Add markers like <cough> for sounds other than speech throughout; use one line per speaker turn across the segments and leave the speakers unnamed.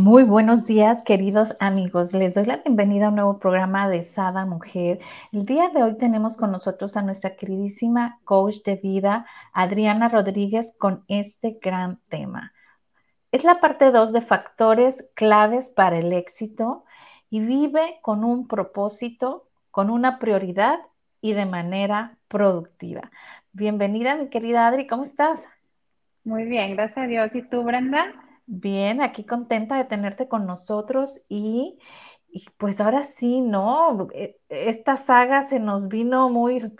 Muy buenos días, queridos amigos. Les doy la bienvenida a un nuevo programa de Sada Mujer. El día de hoy tenemos con nosotros a nuestra queridísima coach de vida, Adriana Rodríguez, con este gran tema. Es la parte 2 de factores claves para el éxito y vive con un propósito, con una prioridad y de manera productiva. Bienvenida, mi querida Adri, ¿cómo estás?
Muy bien, gracias a Dios. ¿Y tú, Brenda?
Bien, aquí contenta de tenerte con nosotros y, pues ahora sí, ¿no? E, esta saga se nos vino muy,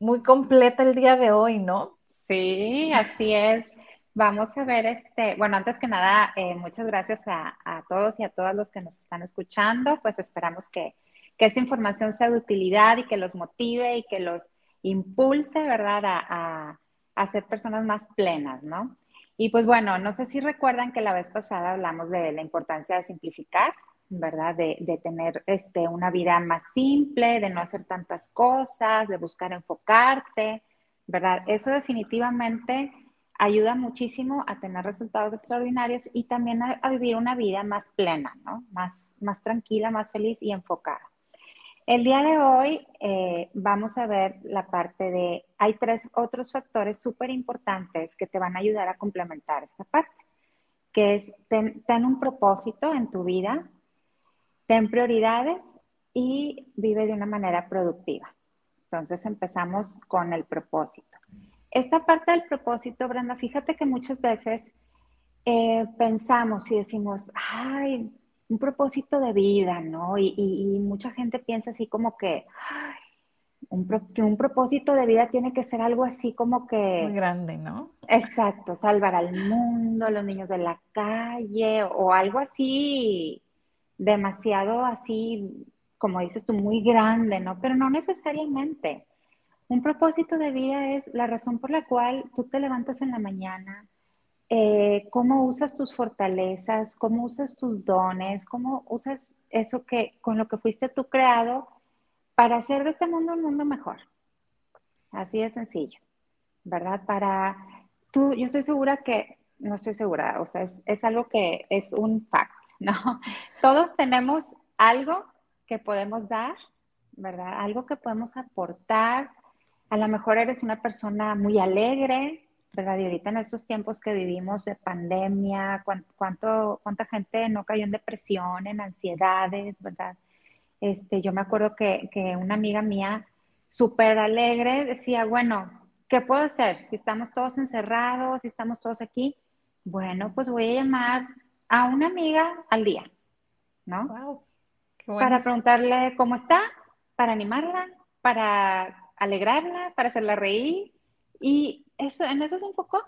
muy completa el día de hoy, ¿no?
Sí, así es. Vamos a ver, este, bueno, antes que nada, eh, muchas gracias a, todos y a todas los que nos están escuchando. Pues esperamos que, que esta información sea de utilidad y que los motive y que los impulse, ¿verdad? a a ser personas más plenas, ¿no? Y pues bueno, no sé si recuerdan que la vez pasada hablamos de la importancia de simplificar, ¿verdad? De, tener este, una vida más simple, de no hacer tantas cosas, de buscar enfocarte, ¿verdad? Eso definitivamente ayuda muchísimo a tener resultados extraordinarios y también a, a vivir una vida más plena, ¿no? Más, más tranquila, más feliz y enfocada. El día de hoy eh, vamos a ver la parte de, hay tres otros factores súper importantes que te van a ayudar a complementar esta parte, que es ten, un propósito en tu vida, ten prioridades y vive de una manera productiva. Entonces empezamos con el propósito. Esta parte del propósito, Brenda, fíjate que muchas veces eh, pensamos y decimos, ay, un propósito de vida, ¿no? Y, mucha gente piensa así como que, un, un, propósito de vida tiene que ser algo así como que...
Muy grande, ¿no?
Exacto, salvar al mundo, los niños de la calle o algo así, demasiado así, como dices tú, muy grande, ¿no? Pero no necesariamente. Un propósito de vida es la razón por la cual tú te levantas en la mañana, eh, cómo usas tus fortalezas, cómo usas tus dones, cómo usas eso que con lo que fuiste tú creado para hacer de este mundo un mundo mejor. Así de sencillo, ¿verdad? Para tú, yo estoy segura que, no estoy segura, o sea, es, es algo que es un fact, <laughs> ¿no? Todos tenemos algo que podemos dar, ¿verdad? Algo que podemos aportar. A lo mejor eres una persona muy alegre, ¿verdad? Y ahorita en estos tiempos que vivimos de pandemia, ¿cuánto, cuánta gente no cayó en depresión, en ansiedades, ¿verdad? Este, yo me acuerdo que, que una amiga mía, súper alegre, decía, bueno, ¿qué puedo hacer? Si estamos todos encerrados, si estamos todos aquí, bueno, pues voy a llamar a una amiga al día, ¿no? Wow. Para preguntarle cómo está, para animarla, para alegrarla, para hacerla reír. Y eso, en eso se enfocó.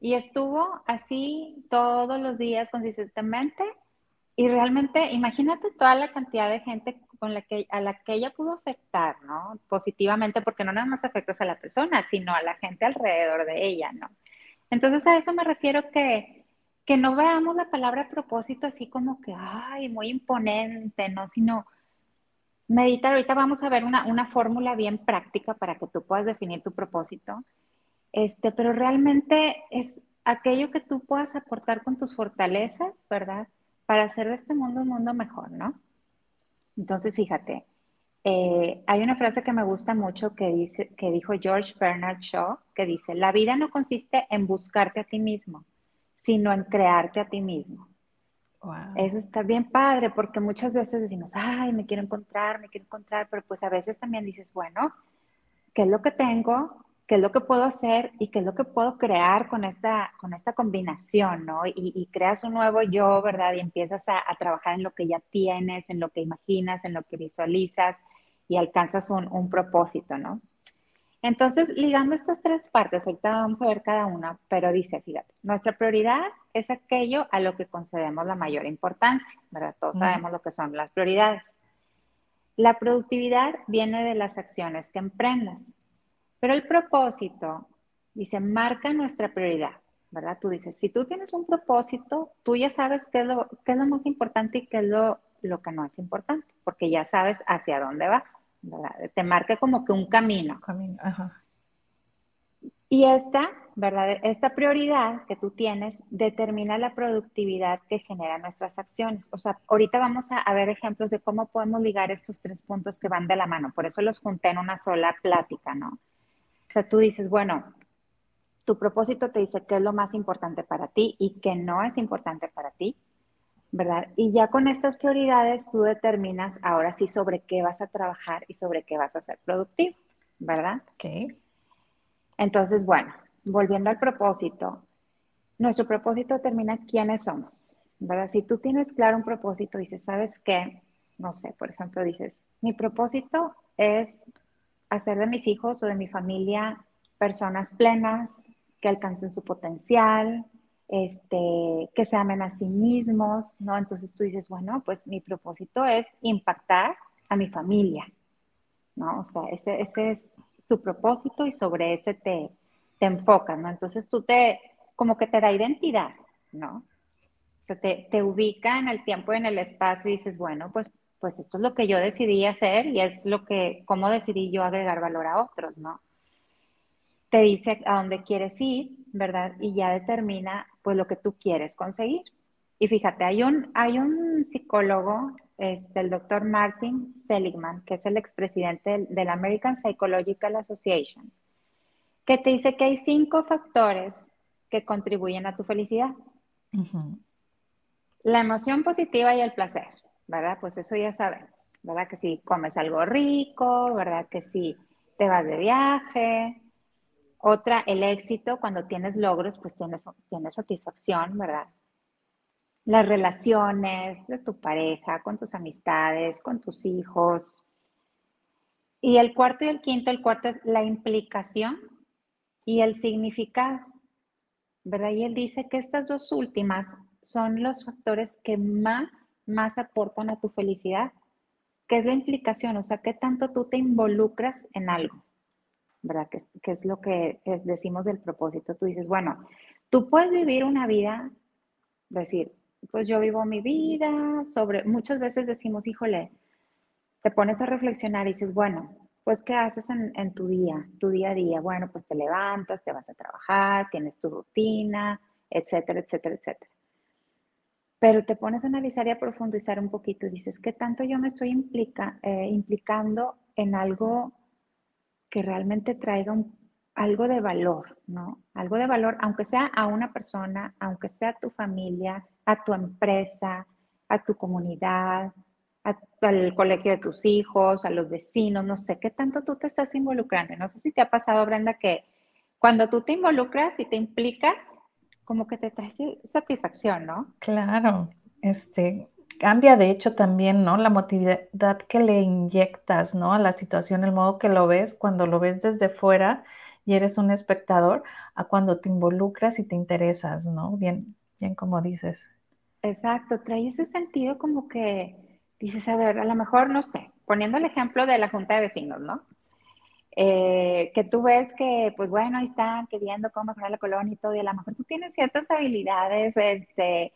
Y estuvo así todos los días consistentemente. Y realmente, imagínate toda la cantidad de gente con la que, a la que ella pudo afectar, ¿no? Positivamente, porque no nada más afectas a la persona, sino a la gente alrededor de ella, ¿no? Entonces a eso me refiero que, que no veamos la palabra propósito así como que, ay, muy imponente, ¿no? Sino meditar. Ahorita vamos a ver una, una fórmula bien práctica para que tú puedas definir tu propósito este, pero realmente es aquello que tú puedas aportar con tus fortalezas, ¿verdad? Para hacer de este mundo un mundo mejor, ¿no? Entonces, fíjate, eh, hay una frase que me gusta mucho que, dice, que dijo George Bernard Shaw, que dice, la vida no consiste en buscarte a ti mismo, sino en crearte a ti mismo. Eso está bien padre, porque muchas veces decimos, ay, me quiero encontrar, me quiero encontrar, pero pues a veces también dices, bueno, ¿qué es lo que tengo? qué es lo que puedo hacer y qué es lo que puedo crear con esta, con esta combinación, ¿no? Y, creas un nuevo yo, ¿verdad? Y empiezas a, trabajar en lo que ya tienes, en lo que imaginas, en lo que visualizas y alcanzas un, propósito, ¿no? Entonces, ligando estas tres partes, ahorita vamos a ver cada una, pero dice, fíjate, nuestra prioridad es aquello a lo que concedemos la mayor importancia, ¿verdad? Todos sabemos lo que son las prioridades. La productividad viene de las acciones que emprendas, pero el propósito, dice, marca nuestra prioridad, ¿verdad? Tú dices, si tú tienes un propósito, tú ya sabes qué es lo, qué es lo más importante y qué es lo, lo que no es importante, porque ya sabes hacia dónde vas. Te marca como que un camino. Y esta, ¿verdad? Esta prioridad que tú tienes determina la productividad que generan nuestras acciones. O sea, ahorita vamos a, a, ver ejemplos de cómo podemos ligar estos tres puntos que van de la mano. Por eso los junté en una sola plática, ¿no? O sea, tú dices, bueno, tu propósito te dice qué es lo más importante para ti y qué no es importante para ti. ¿Verdad? Y ya con estas prioridades tú determinas ahora sí sobre qué vas a trabajar y sobre qué vas a ser productivo, ¿verdad?
Ok.
Entonces, bueno, volviendo al propósito, nuestro propósito determina quiénes somos, ¿verdad? Si tú tienes claro un propósito, dices, ¿sabes qué? No sé, por ejemplo, dices, mi propósito es hacer de mis hijos o de mi familia personas plenas, que alcancen su potencial, este, que se amen a sí mismos, ¿no? Entonces tú dices, bueno, pues mi propósito es impactar a mi familia, ¿no? O sea, ese, ese es tu propósito y sobre ese te, te enfocas, ¿no? Entonces tú te, como que te da identidad, ¿no? O sea, te, te ubica en el tiempo y en el espacio y dices, bueno, pues, pues esto es lo que yo decidí hacer y es lo que, cómo decidí yo agregar valor a otros, ¿no? Te dice a dónde quieres ir, ¿verdad? Y ya determina pues lo que tú quieres conseguir. Y fíjate, hay un, hay un psicólogo, este, el doctor Martin Seligman, que es el expresidente del, American Psychological Association, que te dice que hay cinco factores que contribuyen a tu felicidad. La emoción positiva y el placer, ¿verdad? Pues eso ya sabemos, ¿verdad? Que si comes algo rico, ¿verdad? Que si te vas de viaje, otra, el éxito, cuando tienes logros, pues tienes, tienes satisfacción, ¿verdad? Las relaciones de tu pareja, con tus amistades, con tus hijos. Y el cuarto y el quinto, el cuarto es la implicación y el significado, ¿verdad? Y él dice que estas dos últimas son los factores que más, más aportan a tu felicidad, que es la implicación, o sea, qué tanto tú te involucras en algo. ¿Verdad? Que, es lo que decimos del propósito. Tú dices, bueno, tú puedes vivir una vida, decir, pues yo vivo mi vida, sobre, muchas veces decimos, híjole, te pones a reflexionar y dices, bueno, pues ¿qué haces en, tu día, tu día a día? Bueno, pues te levantas, te vas a trabajar, tienes tu rutina, etcétera, etcétera, etcétera. Pero te pones a analizar y a profundizar un poquito y dices, ¿qué tanto yo me estoy eh, implicando en algo que realmente traiga algo de valor, ¿no? Algo de valor, aunque sea a una persona, aunque sea a tu familia, a tu empresa, a tu comunidad, al colegio de tus hijos, a los vecinos, no sé, qué tanto tú te estás involucrando. No sé si te ha pasado, Brenda, que cuando tú te involucras y te implicas, como que te trae satisfacción, ¿no?
Claro, este, cambia de hecho también, ¿no? La motividad que le inyectas, ¿no? A la situación, el modo que lo ves, cuando lo ves desde fuera y eres un espectador, a cuando te involucras y te interesas, ¿no? Bien, bien como dices.
Exacto, trae ese sentido como que dices, a ver, a lo mejor, no sé, poniendo el ejemplo de la junta de vecinos, ¿no? Eh, que tú ves que, pues bueno, ahí están queriendo cómo mejorar la colonia y todo, y a lo mejor tú tienes ciertas habilidades, este,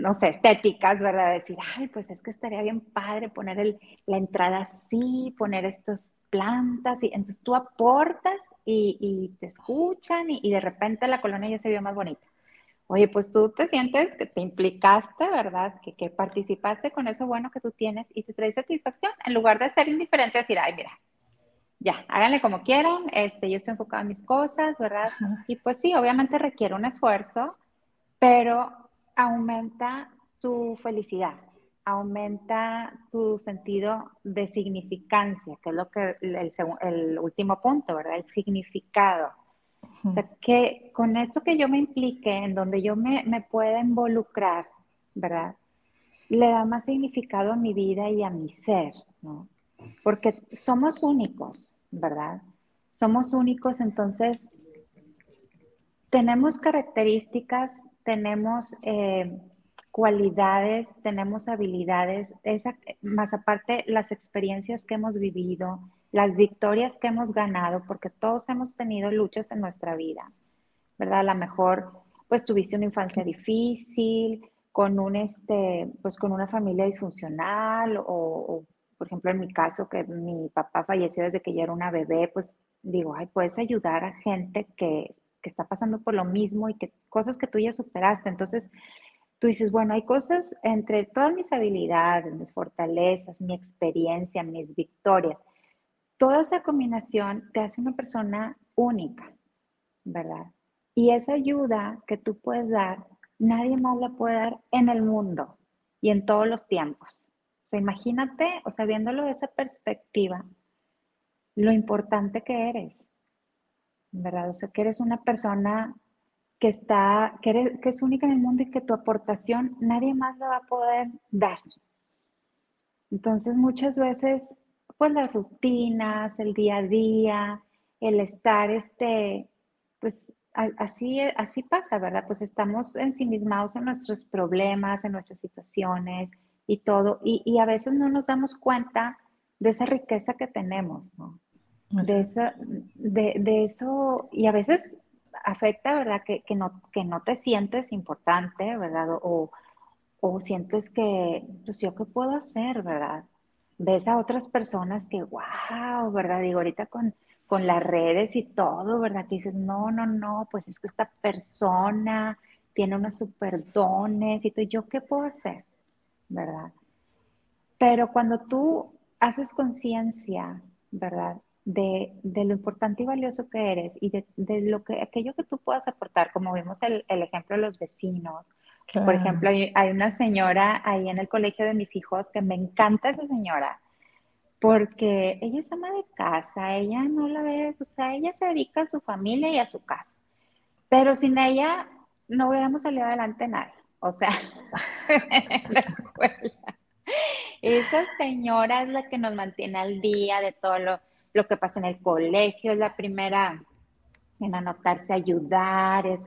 no sé, estéticas, ¿verdad? Decir, ay, pues es que estaría bien padre poner la entrada así, poner estas plantas, y entonces tú aportas y, te escuchan y, de repente la colonia ya se vio más bonita. Oye, pues tú te sientes que te implicaste, ¿verdad? Que, que participaste con eso bueno que tú tienes y te trae satisfacción, en lugar de ser indiferente, decir, ay, mira, ya, háganle como quieran, este, yo estoy enfocada en mis cosas, ¿verdad? Y pues sí, obviamente requiere un esfuerzo, pero aumenta tu felicidad, aumenta tu sentido de significancia, que es lo que el, último punto, ¿verdad? El significado. O sea, que con esto que yo me implique, en donde yo me, me pueda involucrar, ¿verdad? Le da más significado a mi vida y a mi ser, ¿no? Porque somos únicos, ¿verdad? somos únicos, entonces tenemos características, tenemos eh, cualidades, tenemos habilidades, más aparte las experiencias que hemos vivido, las victorias que hemos ganado, porque todos hemos tenido luchas en nuestra vida, ¿verdad? A lo mejor, pues tuviste una infancia difícil, con un, este, pues con una familia disfuncional, o, por ejemplo, en mi caso, que mi papá falleció desde que yo era una bebé, pues digo, ay, puedes ayudar a gente que, que está pasando por lo mismo y que cosas que tú ya superaste. Entonces, tú dices, bueno, hay cosas entre todas mis habilidades, mis fortalezas, mi experiencia, mis victorias. Toda esa combinación te hace una persona única, ¿verdad? Y esa ayuda que tú puedes dar, nadie más la puede dar en el mundo y en todos los tiempos. O sea, imagínate, o sea, viéndolo de esa perspectiva, lo importante que eres, ¿verdad? O sea, que eres una persona que está, que, es única en el mundo y que tu aportación nadie más la va a poder dar. Entonces, muchas veces, pues las rutinas, el día a día, el estar, este, pues así, así pasa, ¿verdad? Pues estamos ensimismados en nuestros problemas, en nuestras situaciones y todo, y, a veces no nos damos cuenta de esa riqueza que tenemos, ¿no? De, esa, de, de, eso, y a veces afecta, ¿verdad? Que, no, que no te sientes importante, ¿verdad? O, sientes que, pues yo qué puedo hacer, ¿verdad? Ves a otras personas que, wow, ¿verdad? Digo, ahorita con, con las redes y todo, ¿verdad? Que dices, no, no, no, pues es que esta persona tiene unos super dones y todo, ¿yo qué puedo hacer? ¿Verdad? Pero cuando tú haces conciencia, ¿verdad? De, lo importante y valioso que eres y de, lo que, aquello que tú puedas aportar, como vimos el, ejemplo de los vecinos. Por ejemplo, hay, una señora ahí en el colegio de mis hijos que me encanta esa señora, porque ella es ama de casa, ella no la ves, o sea, ella se dedica a su familia y a su casa. Pero sin ella no hubiéramos salido adelante nadie, o sea, <laughs> en la escuela. Esa señora es la que nos mantiene al día de todo lo, lo que pasa en el colegio, es la primera en anotarse, ayudar, es,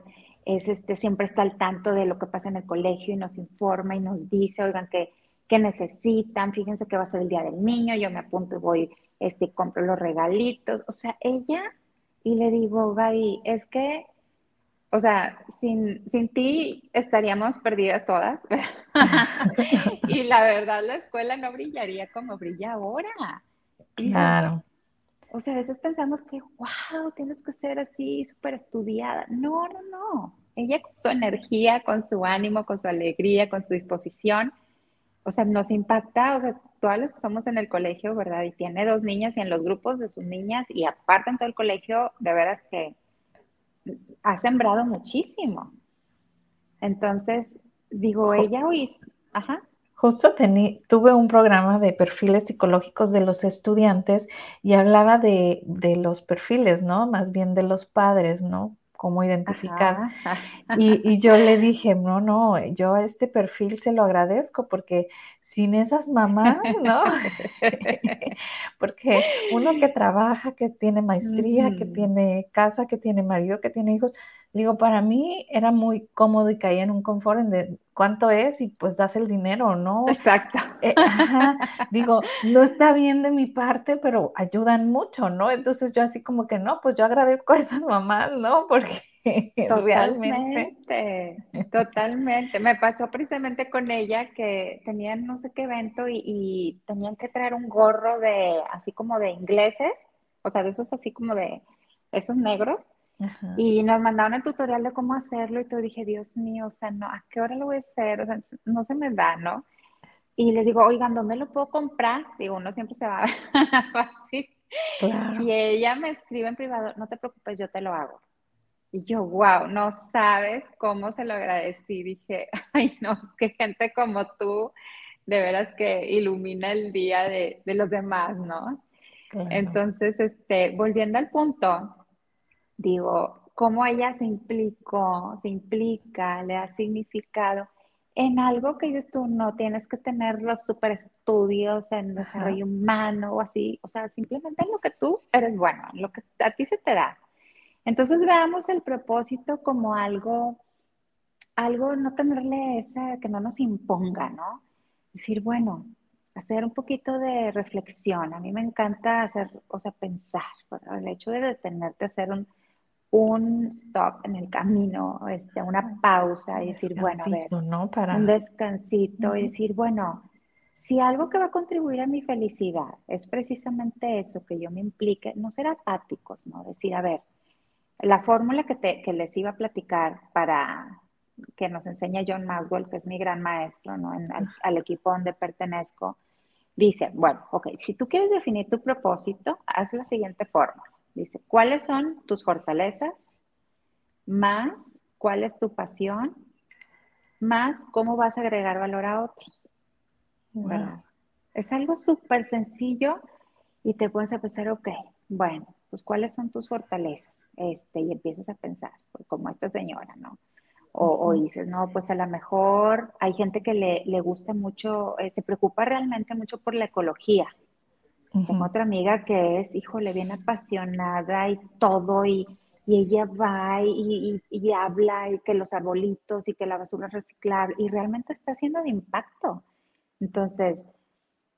es este, siempre está al tanto de lo que pasa en el colegio y nos informa y nos dice, oigan, que, necesitan, fíjense que va a ser el día del niño, yo me apunto y voy, este, compro los regalitos, o sea, ella, y le digo, Gaby, es que, o sea, sin, sin ti estaríamos perdidas todas, <laughs> y la verdad la escuela no brillaría como brilla ahora.
Claro.
O sea, a veces pensamos que, wow, tienes que ser así, súper estudiada. No, no, no. Ella con su energía, con su ánimo, con su alegría, con su disposición, o sea, nos impacta, o sea, todas las que somos en el colegio, ¿verdad? Y tiene dos niñas y en los grupos de sus niñas y aparte en todo el colegio, de veras que ha sembrado muchísimo. Entonces, digo, ella hoy, ajá.
Justo tuve un programa de perfiles psicológicos de los estudiantes y hablaba de, los perfiles, ¿no? Más bien de los padres, ¿no? Cómo identificar. Y, y, <laughs> yo le dije, no, no, yo a este perfil se lo agradezco porque sin esas mamás, ¿no? <laughs> <laughs> porque uno que trabaja, que tiene maestría, que tiene casa, que tiene marido, que tiene hijos, Digo, para mí era muy cómodo y caía en un confort en de cuánto es y pues das el dinero, ¿no?
Exacto.
Eh, digo, no está bien de mi parte, pero ayudan mucho, ¿no? Entonces yo así como que no, pues yo agradezco a esas mamás, ¿no? <laughs> Porque <laughs> realmente.
Totalmente. Me pasó precisamente con ella que tenían no sé qué evento y, y tenían que traer un gorro de, así como de ingleses, o sea, de esos así como de, esos negros y nos mandaron el tutorial de cómo hacerlo y todo dije, Dios mío, o sea, no, ¿a qué hora lo voy a hacer? O sea, no se me da, ¿no? Y les digo, oigan, ¿dónde lo puedo comprar? Digo, uno siempre se va a <laughs> fácil. Y ella me escribe en privado, no te preocupes, yo te lo hago. Y yo, wow, no sabes cómo se lo agradecí. Dije, <laughs> ay, no, es que gente como tú, de veras que ilumina el día de, de los demás, ¿no? Entonces, este, volviendo al punto, digo, cómo ella se implicó, se implica, le da significado en algo que dices tú, no tienes que tener los super estudios en desarrollo humano o así, o sea, simplemente en lo que tú eres bueno, en lo que a ti se te da. Entonces veamos el propósito como algo, algo, no tenerle esa, que no nos imponga, ¿no? Decir, bueno, hacer un poquito de reflexión. A mí me encanta hacer, o sea, pensar, el hecho de detenerte, hacer un, un stop en el camino, este, una pausa y decir, bueno, a ver, ¿no? Para... un descansito y decir, bueno, si algo que va a contribuir a mi felicidad es precisamente eso, que yo me implique, no ser apáticos, ¿no? Decir, a ver, la fórmula que, te, que les iba a platicar para que nos enseña John Maswell, que es mi gran maestro, ¿no? En, al equipo donde pertenezco, dice, bueno, ok, si tú quieres definir tu propósito, haz la siguiente fórmula. Dice, ¿cuáles son tus fortalezas? Más, ¿cuál es tu pasión? Más, ¿cómo vas a agregar valor a otros? Es algo súper sencillo y te puedes empezar, ok, bueno, pues ¿cuáles son tus fortalezas? Este, y empiezas a pensar, pues, como esta señora, ¿no? O, dices, no, pues a lo mejor hay gente que le, le gusta mucho, eh, se preocupa realmente mucho por la ecología, tengo otra amiga que es, híjole, bien apasionada y todo, y, ella va y, habla, y que los arbolitos y que la basura reciclar, y realmente está haciendo de impacto. Entonces,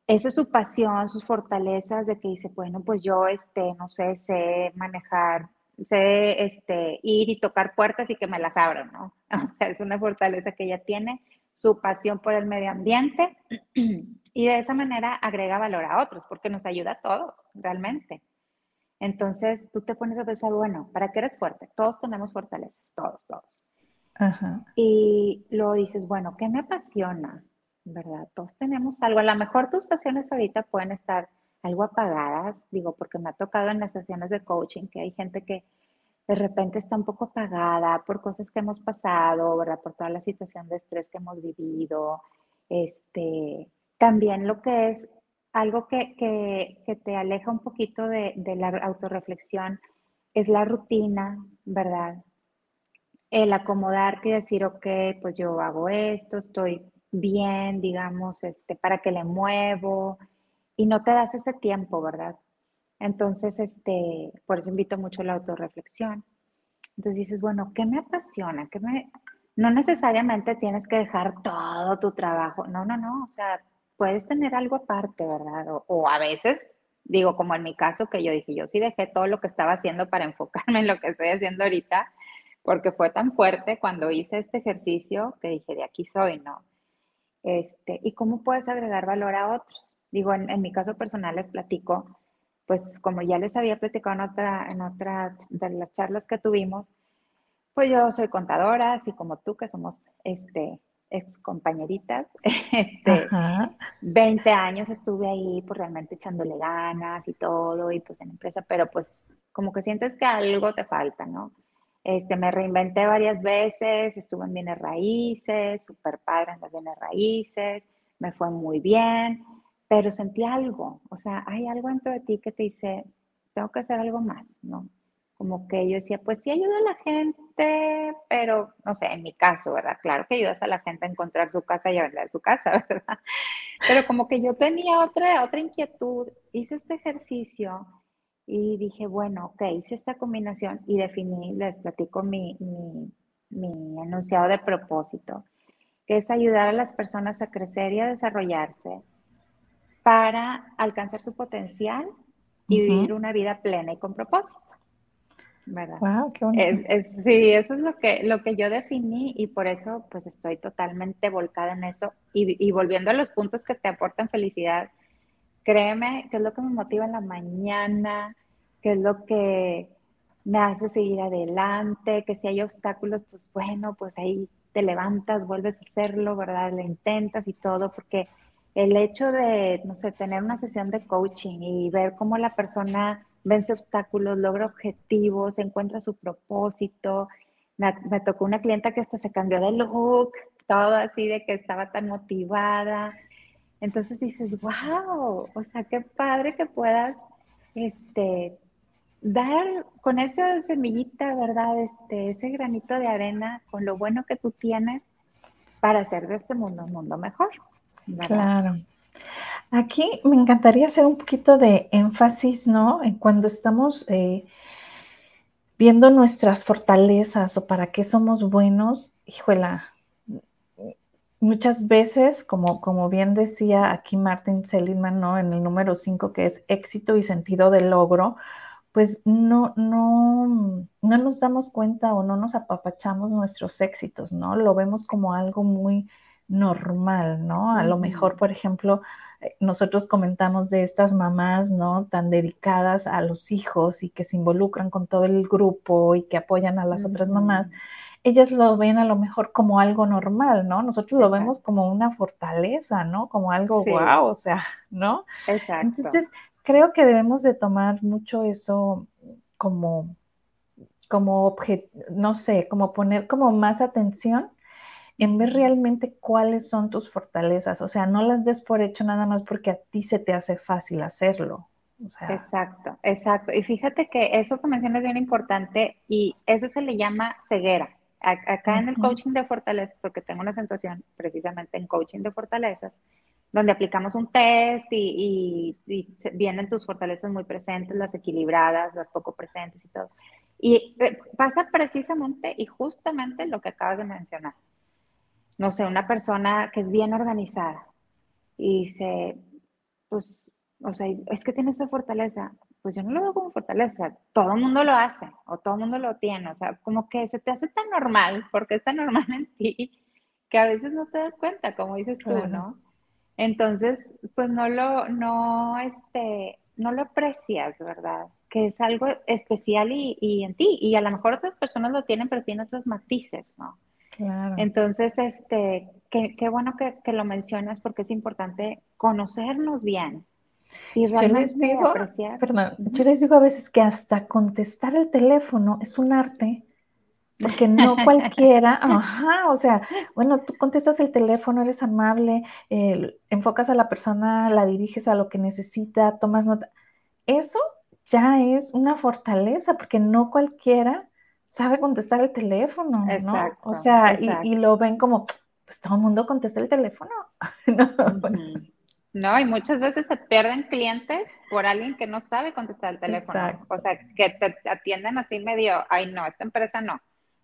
esa es su pasión, sus fortalezas de que dice, bueno, pues yo, este, no sé, sé manejar, sé, este, ir y tocar puertas y que me las abran, ¿no? <laughs> O sea, es una fortaleza que ella tiene, su pasión por el medio ambiente <clears throat> y de esa manera agrega valor a otros porque nos ayuda a todos, realmente. Entonces tú te pones a pensar, bueno, ¿para qué eres fuerte? Todos tenemos fortalezas, todos, todos. Y luego dices, bueno, ¿qué me apasiona? ¿Verdad? Todos tenemos algo. A lo mejor tus pasiones ahorita pueden estar algo apagadas, digo, porque me ha tocado en las sesiones de coaching que hay gente que de repente está un poco apagada por cosas que hemos pasado, ¿verdad? Por toda la situación de estrés que hemos vivido. Este, también lo que es algo que, te aleja un poquito de, la autorreflexión es la rutina, ¿verdad? El acomodarte y decir, ok, pues yo hago esto, estoy bien, digamos, este, para que le muevo, y no te das ese tiempo, ¿verdad? Entonces, este, por eso invito mucho a la autorreflexión. Entonces dices, bueno, ¿qué me apasiona? ¿Qué me... No necesariamente tienes que dejar todo tu trabajo. No, no, no. O sea, puedes tener algo aparte, ¿verdad? O, a veces, digo, como en mi caso, que yo dije, yo sí dejé todo lo que estaba haciendo para <laughs> enfocarme en lo que estoy haciendo ahorita, porque fue tan fuerte cuando hice este ejercicio que dije, de aquí soy, ¿no? Este, ¿Y cómo puedes agregar valor a otros? Digo, en, en mi caso personal les platico pues como ya les había platicado en otra, en otra de las charlas que tuvimos, pues yo soy contadora, así como tú, que somos este, ex compañeritas. <laughs> Este, 20 años estuve ahí, pues realmente echándole ganas y todo, y pues en empresa, pero pues como que sientes que algo te falta, ¿no? Este, me reinventé varias veces, estuve en bienes raíces, súper padre en las bienes raíces, me fue muy bien, pero sentí algo, o sea, hay algo dentro de ti que te dice, tengo que hacer algo más, ¿no? Como que yo decía, pues sí ayuda a la gente, pero no sé, en mi caso, ¿verdad? Claro que ayudas a la gente a encontrar su casa y a vender su casa, <laughs> ¿verdad? Pero como que yo tenía otra, otra inquietud, hice este ejercicio y dije, bueno, ok, hice esta combinación y definí, les platico mi, mi, mi enunciado de propósito, que es ayudar a las personas a crecer y a desarrollarse para alcanzar su potencial y vivir una vida plena y con propósito. ¿Verdad? Wow, qué bonito. sí, eso es lo que, lo que yo definí y por eso pues estoy totalmente volcada en eso. Y, volviendo a los puntos que te aportan felicidad, créeme que es lo que me motiva en la mañana, que es lo que me hace seguir adelante, que si hay obstáculos, pues bueno, pues ahí te levantas, vuelves a hacerlo, ¿verdad? Le intentas y todo, porque el hecho de, no sé, tener una sesión de coaching y ver cómo la persona vence obstáculos, logra objetivos, encuentra su propósito. Me, tocó una clienta que hasta se cambió de look, todo así de que estaba tan motivada. Entonces dices, wow, o sea, qué padre que puedas este, dar con esa semillita, ¿verdad? Este, ese granito de arena, con lo bueno que tú tienes, para hacer de este mundo un mundo mejor.
Claro. Aquí me encantaría hacer un poquito de énfasis, ¿no? En cuando estamos eh, viendo nuestras fortalezas o para qué somos buenos, híjola, muchas veces, como, como bien decía aquí Martin Seligman, ¿no? En el número 5, que es éxito y sentido de logro, pues no, no, no nos damos cuenta o no nos apapachamos nuestros éxitos, ¿no? Lo vemos como algo muy normal, ¿no? A lo mejor, por ejemplo, eh, nosotros comentamos de estas mamás, ¿no? Tan dedicadas a los hijos y que se involucran con todo el grupo y que apoyan a las otras mamás. Ellas lo ven a lo mejor como algo normal, ¿no? Nosotros lo vemos como una fortaleza, ¿no? Como algo wow, o sea, ¿no?
Exacto.
Entonces, creo que debemos de tomar mucho eso como, como objeto, no sé, como poner como más atención en ver realmente cuáles son tus fortalezas. O sea, no las des por hecho nada más porque a ti se te hace fácil hacerlo.
exacto, exacto. Y fíjate que eso que mencionas es bien importante y eso se le llama ceguera. Acá en el coaching de fortalezas, porque tengo una situación precisamente en coaching de fortalezas, donde aplicamos un test y, vienen tus fortalezas muy presentes, las equilibradas, las poco presentes y todo. Y eh, pasa precisamente y justamente lo que acabas de mencionar. No sé, una persona que es bien organizada y dice, pues, o sea, es que tiene esa fortaleza. Pues yo no lo veo como fortaleza, o sea, todo el mundo lo hace o todo el mundo lo tiene, o sea, como que se te hace tan normal, porque es tan normal en ti, que a veces no te das cuenta, como dices tú, ¿no? Entonces, pues no lo, no, este, no lo aprecias, ¿verdad? Que es algo especial y, en ti. Y a lo mejor otras personas lo tienen, pero tienen otros matices, ¿no? Claro. Entonces, este, qué, bueno que, lo mencionas porque es importante conocernos bien.
Y realmente yo les digo, apreciar. Perdón, yo les digo a veces que hasta contestar el teléfono es un arte porque no cualquiera, <laughs> ajá, o sea, bueno, tú contestas el teléfono, eres amable, enfocas a la persona, la diriges a lo que necesita, tomas nota. Eso ya es una fortaleza, porque no cualquiera sabe contestar el teléfono, ¿no? O sea, y, lo ven como, pues todo el mundo contesta el teléfono. <laughs>
¿no? Y muchas veces se pierden clientes por alguien que no sabe contestar el teléfono. O sea, que te atienden así medio, ay no, esta empresa no.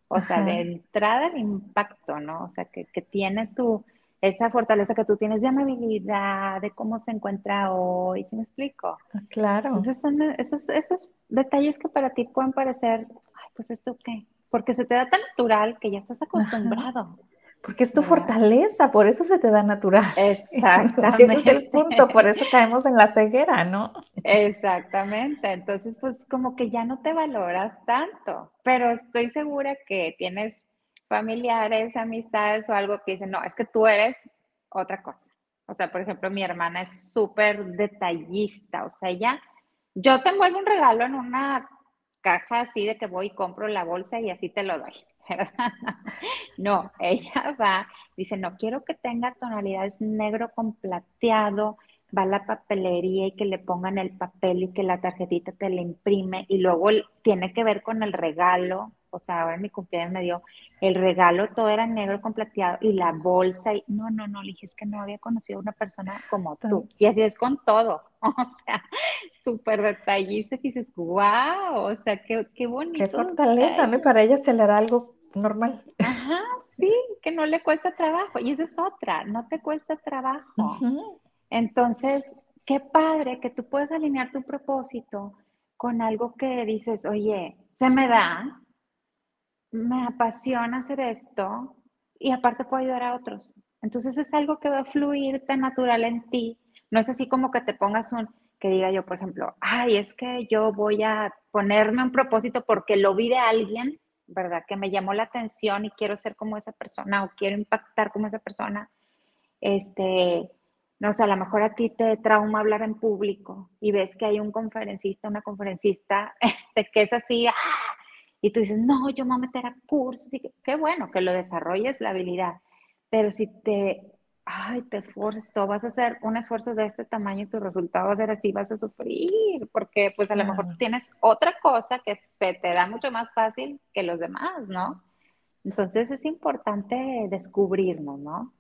O sea, de entrada el impacto, ¿no? O sea, que, tiene tu, esa fortaleza que tú tienes de amabilidad, de cómo se encuentra hoy, ¿sí me explico?
Ah, claro.
Entonces son esos, esos detalles que para ti pueden parecer, ay, pues esto qué, porque se te da tan natural que ya estás acostumbrado.
Porque es tu fortaleza, por eso se te da natural. <laughs>
Exactamente.
Ese es el punto, por eso <laughs> caemos en la ceguera, ¿no?
Exactamente. Entonces, pues como que ya no te valoras tanto, pero estoy segura que tienes familiares, amistades o algo que dicen, no, es que tú eres otra cosa. O sea, por ejemplo, mi hermana es súper detallista, o sea, ella, yo tengo algún regalo en una caja así de que voy y compro la bolsa y así te lo doy. <laughs> no, ella va, dice, no quiero que tenga tonalidades negro con plateado, va a la papelería y que le pongan el papel y que la tarjetita te la imprime y luego tiene que ver con el regalo, o sea, ahora en mi cumpleaños me dio el regalo, todo era negro con plateado y la bolsa y no, no, no, le dije, es que no había conocido a una persona como tú. Y así es con todo, <laughs> o sea, súper detallista y dices, wow, o sea, qué, qué bonito.
Qué fortaleza, ¿no? Para ella se le hará algo normal.
Ajá, sí, que no le cuesta trabajo. Y esa es otra, no te cuesta trabajo. Entonces, qué padre que tú puedes alinear tu propósito con algo que dices, oye, se me da, me apasiona hacer esto y aparte puedo ayudar a otros. Entonces es algo que va a fluir tan natural en ti. No es así como que te pongas un, que diga yo, por ejemplo, ay, es que yo voy a ponerme un propósito porque lo vi de alguien ¿verdad? Que me llamó la atención y quiero ser como esa persona o quiero impactar como esa persona. Este, no sé, a lo mejor a ti te trauma hablar en público y ves que hay un conferencista, una conferencista, <laughs> este, que es así, ¡ah! Y tú dices, no, yo me voy a meter a cursos, y qué bueno que lo desarrolles la habilidad, pero si te ay, te esfuerzas, vas a hacer un esfuerzo de este tamaño y tu resultado va a ser así, vas a sufrir, porque pues a lo mejor tú tienes otra cosa que se te da mucho más fácil que los demás, ¿no? Entonces es importante descubrirnos, ¿no?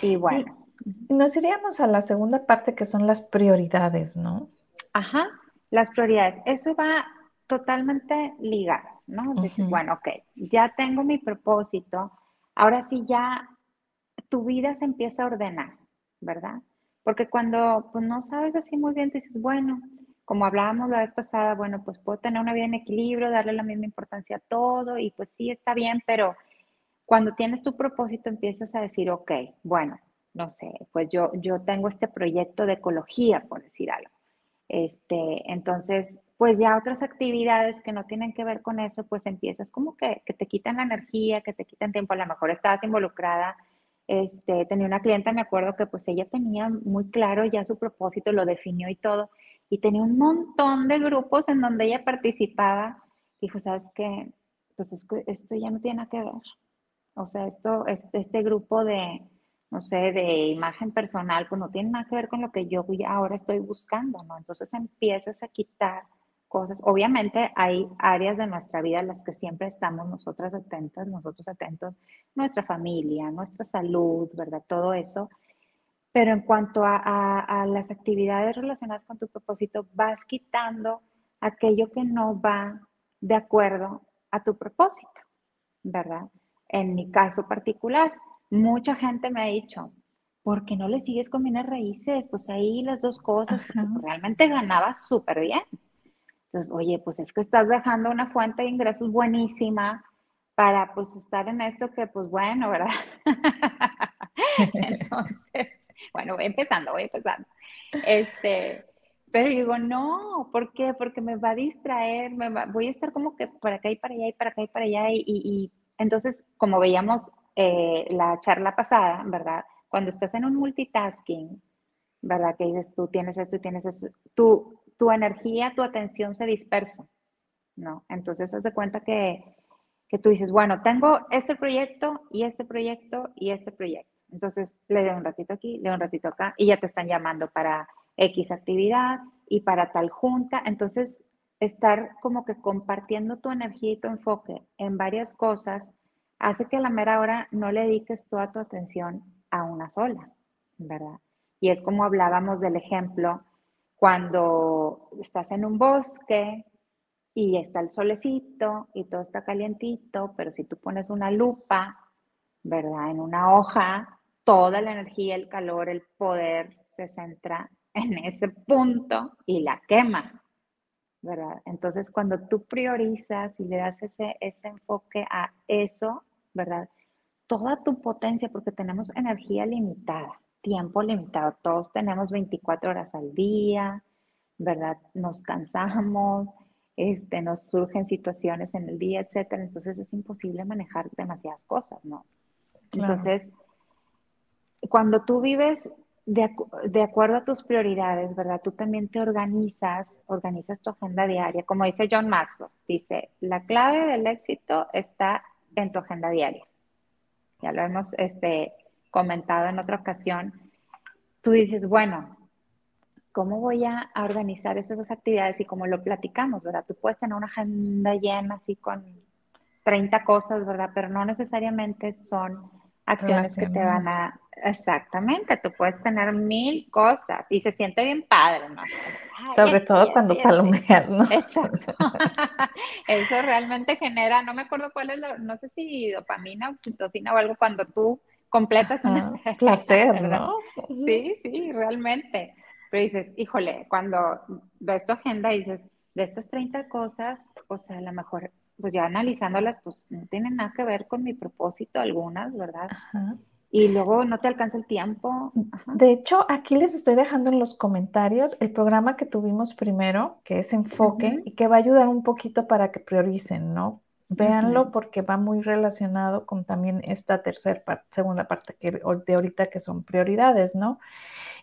Y bueno.
nos iríamos a la segunda parte que son las prioridades, ¿no?
Ajá, las prioridades. Eso va totalmente ligado, ¿no? Dices, bueno, ok, ya tengo mi propósito, ahora sí ya tu vida se empieza a ordenar, ¿verdad? Porque cuando pues, no sabes así muy bien, dices, bueno, como hablábamos la vez pasada, bueno, pues puedo tener una vida en equilibrio, darle la misma importancia a todo y pues sí está bien, pero cuando tienes tu propósito empiezas a decir, ok, bueno, no sé, pues yo, yo tengo este proyecto de ecología, por decir algo. Este, entonces, pues ya otras actividades que no tienen que ver con eso, pues empiezas como que, que te quitan la energía, que te quitan tiempo. A lo mejor estabas involucrada, este, tenía una clienta, me acuerdo que pues ella tenía muy claro ya su propósito, lo definió y todo, y tenía un montón de grupos en donde ella participaba. Dijo, ¿sabes qué? Pues es que esto ya no tiene nada que ver. O sea, esto, este, este grupo de, no sé, de imagen personal, pues no tiene nada que ver con lo que yo ahora estoy buscando, ¿no? Entonces empiezas a quitar cosas. Obviamente hay áreas de nuestra vida en las que siempre estamos nosotras atentas, nosotros atentos, nuestra familia, nuestra salud, ¿verdad? Todo eso. Pero en cuanto a, a las actividades relacionadas con tu propósito, vas quitando aquello que no va de acuerdo a tu propósito, ¿verdad? En mi caso particular, mucha gente me ha dicho, ¿por qué no le sigues con bienes raíces? Pues ahí las dos cosas, realmente ganaba súper bien. Entonces, oye, pues es que estás dejando una fuente de ingresos buenísima para pues estar en esto que pues bueno, ¿verdad? <laughs> Entonces, bueno, voy empezando, voy empezando. Este, pero digo, no, ¿por qué? Porque me va a distraer, me voy a estar como que para acá y para allá y para acá y para allá y entonces, como veíamos eh, la charla pasada, ¿verdad? Cuando estás en un multitasking, ¿verdad? Que dices, tú tienes esto y tienes eso, tu, tu energía, tu atención se dispersa, ¿no? Entonces, haz de cuenta que, que tú dices, bueno, tengo este proyecto y este proyecto y este proyecto. Entonces, le doy un ratito aquí, le doy un ratito acá y ya te están llamando para X actividad y para tal junta. Entonces, estar como que compartiendo tu energía y tu enfoque en varias cosas hace que a la mera hora no le dediques toda tu atención a una sola, ¿verdad? Y es como hablábamos del ejemplo cuando estás en un bosque y está el solecito y todo está calientito, pero si tú pones una lupa, ¿verdad? En una hoja, toda la energía, el calor, el poder se centra en ese punto y la quema, ¿verdad? Entonces, cuando tú priorizas y le das ese, enfoque a eso, ¿verdad? Toda tu potencia, porque tenemos energía limitada, tiempo limitado, todos tenemos 24 horas al día, ¿verdad? Nos cansamos, este, nos surgen situaciones en el día, etcétera, entonces es imposible manejar demasiadas cosas, ¿no? Entonces, cuando tú vives de, acuerdo a tus prioridades, ¿verdad? Tú también te organizas, organizas tu agenda diaria. Como dice John Maxwell, dice, la clave del éxito está en tu agenda diaria. Ya lo hemos este, comentado en otra ocasión. Tú dices, bueno, ¿cómo voy a organizar esas actividades? Y como lo platicamos, ¿verdad? Tú puedes tener una agenda llena así con 30 cosas, ¿verdad? Pero no necesariamente son acciones que te van a Exactamente, tú puedes tener mil cosas y se siente bien padre, ¿no?
Sobre todo cuando palomeas, ¿no?
Exacto. <laughs> Eso realmente genera, no me acuerdo cuál es, la, no sé si dopamina, oxitocina o algo cuando tú completas
un <laughs> placer, ¿no?
Sí, sí, realmente. Pero dices, híjole, cuando ves tu agenda y dices, de estas 30 cosas, o sea, a lo mejor, pues ya analizándolas, pues no tienen nada que ver con mi propósito algunas, ¿verdad? Ajá y luego no te alcanza el tiempo.
De hecho, aquí les estoy dejando en los comentarios el programa que tuvimos primero, que es Enfoque, y que va a ayudar un poquito para que prioricen, ¿no? Véanlo porque va muy relacionado con también esta tercera parte, segunda parte que, de ahorita que son prioridades, ¿no?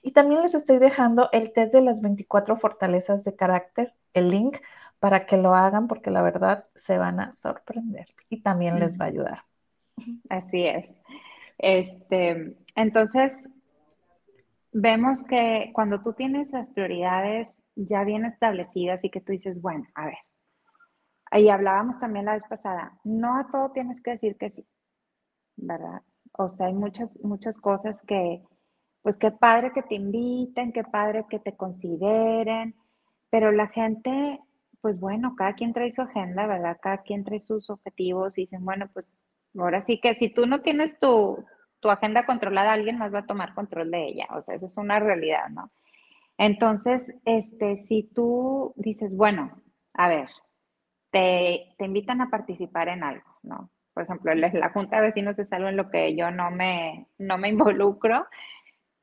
Y también les estoy dejando el test de las 24 fortalezas de carácter, el link, para que lo hagan porque la verdad se van a sorprender y también les va a ayudar.
Así es. Este, entonces, vemos que cuando tú tienes las prioridades ya bien establecidas y que tú dices, bueno, a ver, ahí hablábamos también la vez pasada, no a todo tienes que decir que sí, ¿verdad? O sea, hay muchas, muchas cosas que, pues qué padre que te inviten, qué padre que te consideren, pero la gente, pues bueno, cada quien trae su agenda, ¿verdad? Cada quien trae sus objetivos y dicen, bueno, pues ahora sí que si tú no tienes tu, tu agenda controlada, alguien más va a tomar control de ella, o sea, esa es una realidad, ¿no? Entonces, este, si tú dices, bueno, a ver, te, te invitan a participar en algo, ¿no? Por ejemplo, la, Junta de Vecinos es algo en lo que yo no me, no me involucro,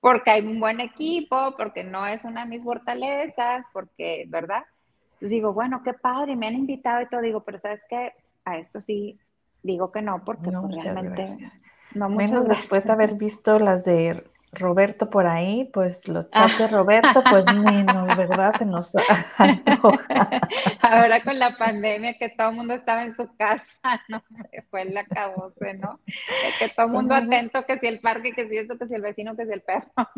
porque hay un buen equipo, porque no es una de mis fortalezas, porque, ¿verdad? Entonces digo, bueno, qué padre, me han invitado y todo, digo, pero ¿sabes qué? A esto sí digo que no, porque
no, pues, realmente...
Gracias.
No, Menos después de haber visto las de Roberto por ahí, pues los chats de Roberto, pues menos, ¿verdad? Se nos <laughs>
antoja. Ahora con la pandemia que todo el mundo estaba en su casa, no, fue el acabose, ¿no? Que todo el mundo atento, que si el parque, que si esto, que si el vecino, que si el perro, <laughs>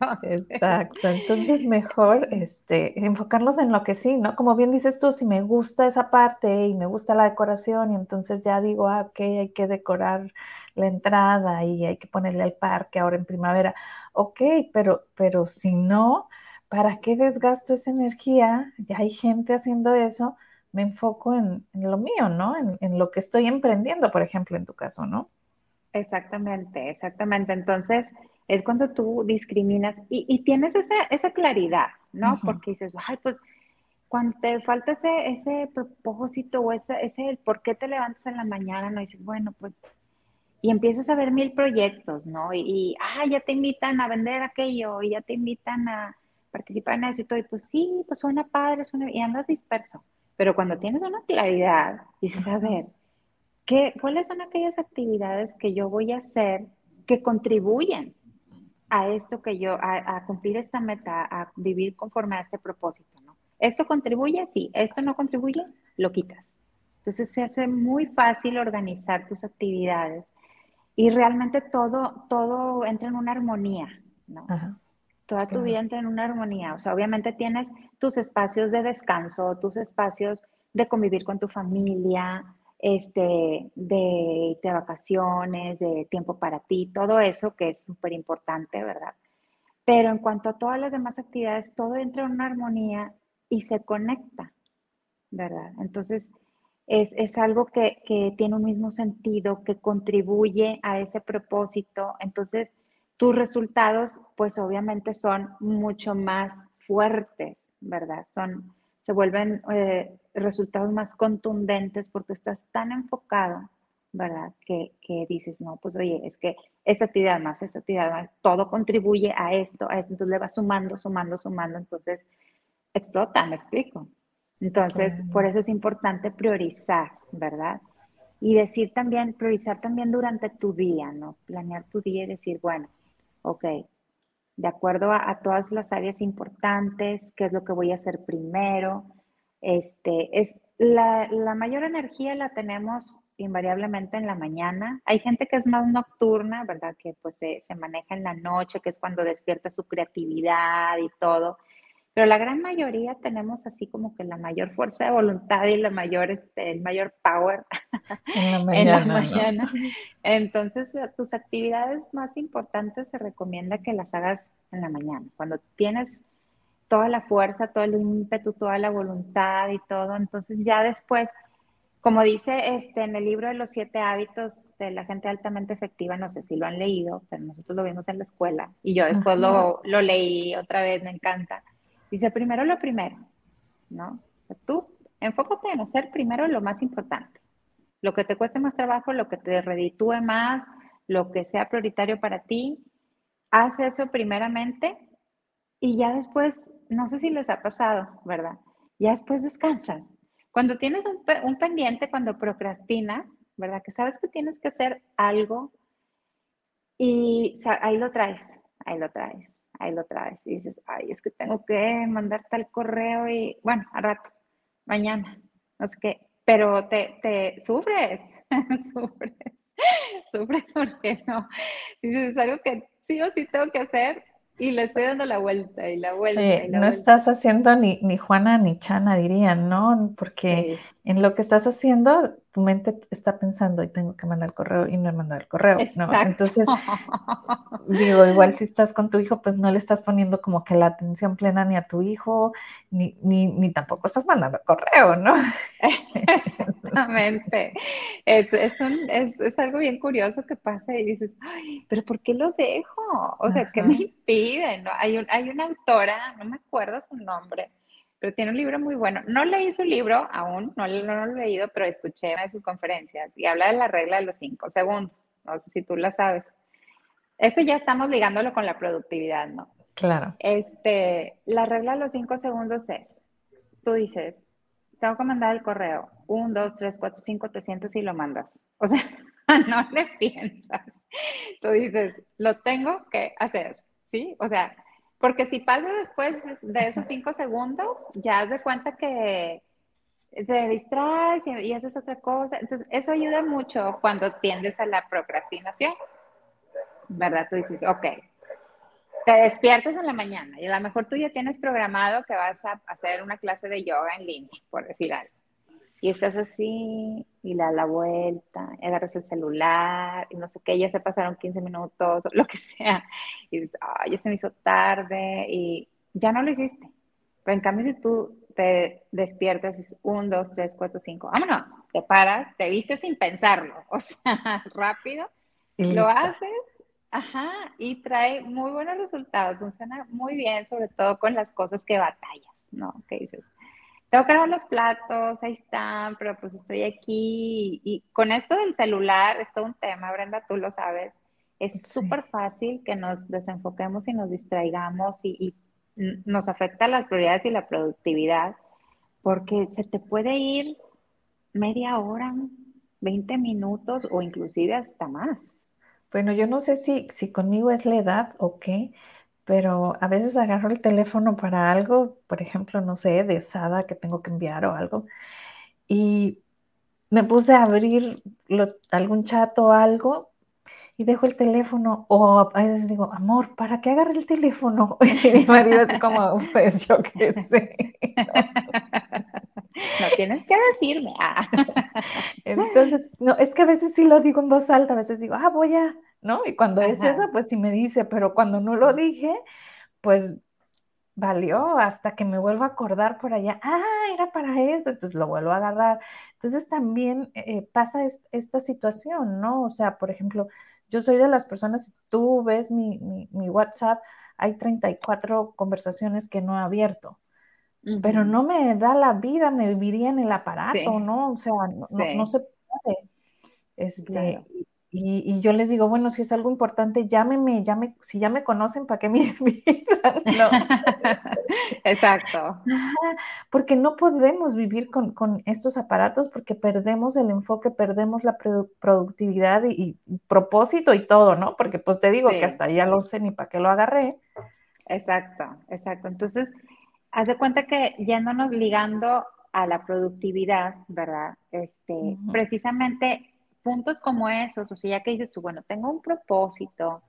¿no?
Exacto, entonces mejor este, enfocarnos en lo que sí, ¿no? Como bien dices tú, si me gusta esa parte y me gusta la decoración y entonces ya digo, ah, ok, hay que decorar la entrada y hay que ponerle al parque ahora en primavera. Ok, pero, pero si no, ¿para qué desgasto esa energía? Ya hay gente haciendo eso, me enfoco en, lo mío, ¿no? En, lo que estoy emprendiendo, por ejemplo, en tu caso, ¿no?
Exactamente, exactamente. Entonces, es cuando tú discriminas y, tienes esa, esa, claridad, ¿no? Porque dices, ay, pues cuando te falta ese, ese propósito o ese, ese por qué te levantas en la mañana, no dices, bueno, pues y empiezas a ver mil proyectos, ¿no? Y, ah, ya te invitan a vender aquello, y ya te invitan a participar en eso y todo, y pues sí, pues suena padre, suena, y andas disperso. Pero cuando tienes una claridad, dices, a ver, ¿qué, ¿cuáles son aquellas actividades que yo voy a hacer que contribuyen a esto que yo, a, a cumplir esta meta, a vivir conforme a este propósito, ¿no? ¿Esto contribuye? Sí. ¿Esto no contribuye? Lo quitas. Entonces se hace muy fácil organizar tus actividades y realmente todo, todo entra en una armonía, ¿no? Toda tu vida entra en una armonía. O sea, obviamente tienes tus espacios de descanso, tus espacios de convivir con tu familia, este, de, de vacaciones, de tiempo para ti, todo eso que es súper importante, ¿verdad? Pero en cuanto a todas las demás actividades, todo entra en una armonía y se conecta, ¿verdad? Entonces, es, algo que, tiene un mismo sentido, que contribuye a ese propósito. Entonces, tus resultados, pues obviamente son mucho más fuertes, ¿verdad? Son, se vuelven eh, resultados más contundentes porque estás tan enfocado, ¿verdad? Que, dices, no, pues oye, es que esta actividad más, esta actividad más, todo contribuye a esto, a esto, entonces le vas sumando, sumando, sumando, entonces explota, me explico. Entonces, por eso es importante priorizar, ¿verdad? Y decir también, priorizar también durante tu día, ¿no? Planear tu día y decir, bueno, ok, de acuerdo a, todas las áreas importantes, qué es lo que voy a hacer primero. Este, es, la, mayor energía la tenemos invariablemente en la mañana. Hay gente que es más nocturna, ¿verdad? Que pues se, se maneja en la noche, que es cuando despierta su creatividad y todo pero la gran mayoría tenemos así como que la mayor fuerza de voluntad y la mayor, este, el mayor power <laughs> <laughs> en la mañana. Entonces, tus actividades más importantes se recomienda que las hagas en la mañana, cuando tienes toda la fuerza, todo el ímpetu, toda la voluntad y todo, entonces ya después, como dice este, en el libro de los siete hábitos de la gente altamente efectiva, no sé si lo han leído, pero nosotros lo vimos en la escuela y yo después lo, lo leí otra vez, me encanta Dice, primero lo primero, ¿no? O sea, tú enfócate en hacer primero lo más importante. Lo que te cueste más trabajo, lo que te reditúe más, lo que sea prioritario para ti, haz eso primeramente y ya después, no sé si les ha pasado, ¿verdad? Ya después descansas. Cuando tienes un, pendiente, cuando procrastinas, ¿verdad? Que sabes que tienes que hacer algo y ahí lo traes, ahí lo traes ahí lo traes y dices, ay, es que tengo que mandar tal correo y bueno, a rato, mañana, no sé qué, pero te, te sufres, <laughs> sufres, <laughs> sufres porque no, dices, es algo que sí o sí tengo que hacer, y le estoy dando la vuelta y la vuelta.
y la no estás haciendo ni, ni, Juana ni Chana, dirían, ¿no? Porque en lo que estás haciendo, tu mente está pensando y tengo que mandar el correo y no he mandado el correo, ¿no? Entonces, <laughs> digo, igual si estás con tu hijo, pues no le estás poniendo como que la atención plena ni a tu hijo, ni, ni, ni tampoco estás mandando correo, ¿no?
Exactamente. Es, es, un, es, es, algo bien curioso que pasa y dices, ay, pero ¿por qué lo dejo? O sea, ¿qué me impide? ¿no? Hay, un, hay una autora, no me acuerdo su nombre, pero tiene un libro muy bueno. No leí su libro aún, no, lo he leído, pero escuché una de sus conferencias y habla de la regla de los cinco segundos. No sé si tú la sabes. Eso ya estamos ligándolo con la productividad, ¿no?
Claro.
Este, la regla de los cinco segundos es, tú dices, tengo que mandar el correo, un, dos, tres, cuatro, cinco, te sientes y lo mandas. O sea, <laughs> no le piensas. Tú dices, lo tengo que hacer, ¿sí? O sea, porque si pasa después de esos cinco segundos, ya has de cuenta que te distraes y, haces otra cosa. Entonces, eso ayuda mucho cuando tiendes a la procrastinación. ¿Verdad? Tú dices, ok, te despiertas en la mañana y a lo mejor tú ya tienes programado que vas a hacer una clase de yoga en línea, por decir algo. Y estás así y le das la vuelta, y agarras el celular y no sé qué, ya se pasaron 15 minutos, <laughs> lo que sea. Y dices, ay, ya se me hizo tarde y ya no lo hiciste. Pero en cambio, si tú te despiertas, es 1, 2, 3, 4, 5, vámonos, te paras, te viste sin pensarlo, <laughs> o sea, rápido, y lo haces, ajá, y trae muy buenos resultados, funciona muy bien, sobre todo con las cosas que batallas, ¿no? Que dices, tengo que lavar los platos, ahí están, pero pues estoy aquí. Y, con esto del celular es todo un tema, Brenda, tú lo sabes. Es súper fácil que nos desenfoquemos y nos distraigamos y, nos afecta las prioridades y la productividad, porque se te puede ir media hora, 20 minutos o inclusive hasta más.
Bueno, yo no sé si, si conmigo es la edad o qué, pero a veces agarro el teléfono para algo, por ejemplo, no sé, de Sada que tengo que enviar o algo, y me puse a abrir algún chat o algo y dejo el teléfono, o a veces digo, amor, ¿para qué agarré el teléfono? <laughs> Y mi marido es como, pues yo qué sé. <laughs>
No tienes que decirme. Ah. <laughs>
Entonces, no, es que a veces sí lo digo en voz alta, a veces digo, ah, voy a, ¿no? Y cuando es eso, pues sí me dice, pero cuando no lo dije, pues valió hasta que me vuelvo a acordar por allá, ah, era para eso, entonces lo vuelvo a agarrar. Entonces también eh, pasa esta situación, ¿no? O sea, por ejemplo, yo soy de las personas, si tú ves mi, mi, WhatsApp, hay 34 conversaciones que no he abierto. Pero no me da la vida, me viviría en el aparato, ¿no? O sea, no, no, se puede. Este, y, yo les digo, bueno, si es algo importante, llámeme, llame, si ya me conocen, ¿para qué me <laughs> invitan? No. <laughs>
Exacto.
Porque no podemos vivir con, estos aparatos porque perdemos el enfoque, perdemos la productividad y, propósito y todo, ¿no? Porque pues te digo que hasta ya lo sé ni para qué lo agarré.
Exacto, exacto. Entonces, haz de cuenta que yéndonos ligando a la productividad, ¿verdad? Este, precisamente puntos como esos, o sea, ya que dices tú, bueno, tengo un propósito,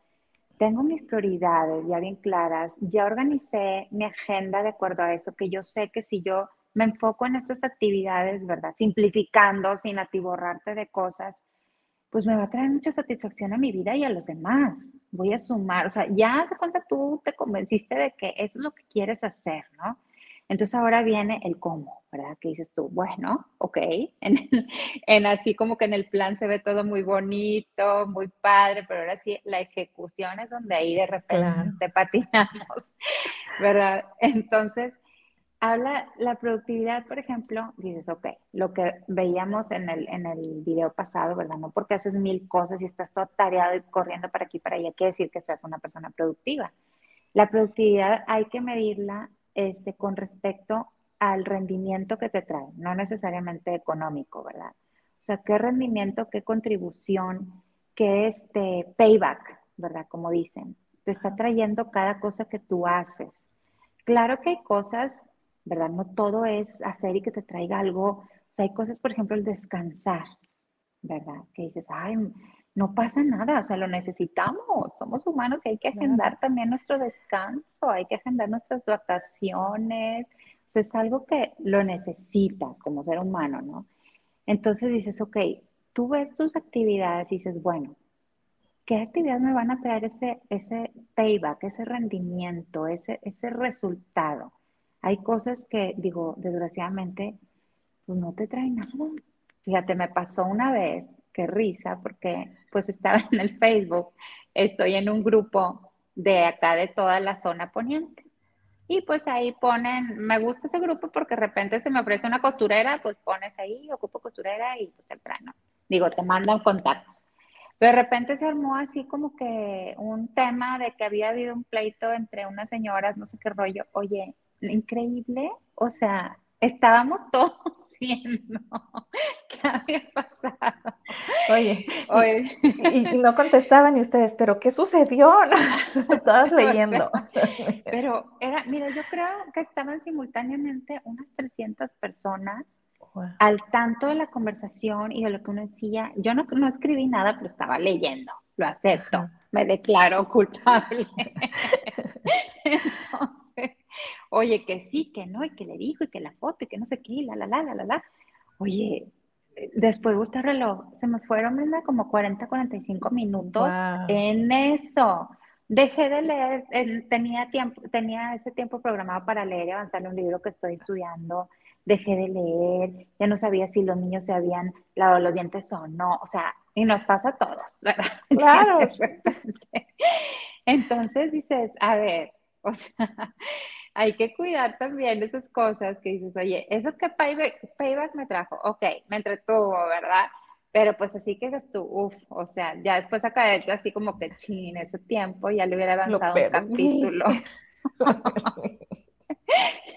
tengo mis prioridades ya bien claras, ya organicé mi agenda de acuerdo a eso, que yo sé que si yo me enfoco en estas actividades, ¿verdad? Simplificando, sin atiborrarte de cosas, pues me va a traer mucha satisfacción a mi vida y a los demás. Voy a sumar, o sea, ya de cuenta tú te convenciste de que eso es lo que quieres hacer, ¿no? Entonces ahora viene el cómo, ¿verdad? Que dices tú, bueno, ok, <laughs> en, así como que en el plan se ve todo muy bonito, muy padre, pero ahora sí la ejecución es donde ahí de repente patinamos, <laughs> ¿verdad? Entonces, habla la productividad, por ejemplo, dices, ok, lo que veíamos en el, en el video pasado, ¿verdad? No porque haces mil cosas y estás todo tareado y corriendo para aquí para allá, quiere decir que seas una persona productiva. La productividad hay que medirla este, con respecto al rendimiento que te trae, no necesariamente económico, ¿verdad? O sea, qué rendimiento, qué contribución, qué este payback, ¿verdad? Como dicen, te está trayendo cada cosa que tú haces. Claro que hay cosas, ¿verdad? No todo es hacer y que te traiga algo. O sea, hay cosas, por ejemplo, el descansar, ¿verdad? Que dices, ay, no pasa nada, o sea, lo necesitamos, somos humanos y hay que agendar también nuestro descanso, hay que agendar nuestras vacaciones, o sea, es algo que lo necesitas como ser humano, ¿no? Entonces dices, ok, tú ves tus actividades y dices, bueno, ¿qué actividades me van a traer ese, ese payback, ese rendimiento, ese, ese resultado? Hay cosas que, digo, desgraciadamente, pues no te traen nada. Fíjate, me pasó una vez, qué risa, porque pues estaba en el Facebook, estoy en un grupo de acá de toda la zona poniente. Y pues ahí ponen, me gusta ese grupo porque de repente se me ofrece una costurera, pues pones ahí, ocupo costurera y pues temprano. Digo, te mandan contactos. Pero de repente se armó así como que un tema de que había habido un pleito entre unas señoras, no sé qué rollo. Oye, increíble, o sea, estábamos <laughs> todos viendo <laughs> qué había pasado.
Oye, Y, no contestaban y ustedes, pero ¿qué sucedió? <laughs> Todas leyendo.
Pero era, mira, yo creo que estaban simultáneamente unas 300 personas al tanto de la conversación y de lo que uno decía. Yo no, no escribí nada, pero estaba leyendo, lo acepto, me declaro culpable. Entonces, oye, que sí, que no, y que le dijo, y que la foto, y que no sé qué, la, la, la, la, la, la. Oye, después de este reloj, se me fueron como 40, 45 minutos en eso. Dejé de leer, tenía, tiempo, tenía ese tiempo programado para leer y avanzar en un libro que estoy estudiando. Dejé de leer, ya no sabía si los niños se habían lavado los dientes o no. O sea, y nos pasa a todos, <laughs> ¿verdad? <laughs>
Claro.
Entonces dices, a ver, o sea, hay que cuidar también esas cosas que dices, oye, eso que payback, me trajo, ok, me entretuvo, ¿verdad? Pero pues así que dices tú, uff, o sea, ya después acá así como que chin, ese tiempo ya le hubiera avanzado un capítulo. <laughs>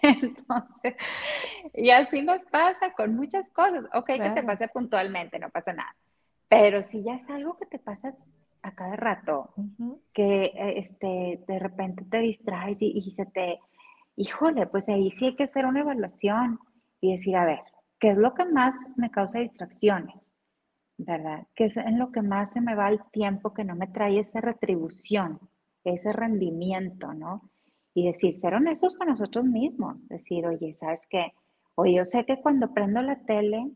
Entonces, y así nos pasa con muchas cosas. Ok, que te pase puntualmente, no pasa nada. Pero si ya es algo que te pasa a cada rato, que este, de repente te distraes y, se te, híjole, pues ahí sí hay que hacer una evaluación y decir, a ver, ¿qué es lo que más me causa distracciones? ¿Verdad? ¿Qué es en lo que más se me va el tiempo que no me trae esa retribución, ese rendimiento, ¿no? Y decir, ser honestos con nosotros mismos, decir, oye, ¿sabes qué? Oye, yo sé que cuando prendo la tele,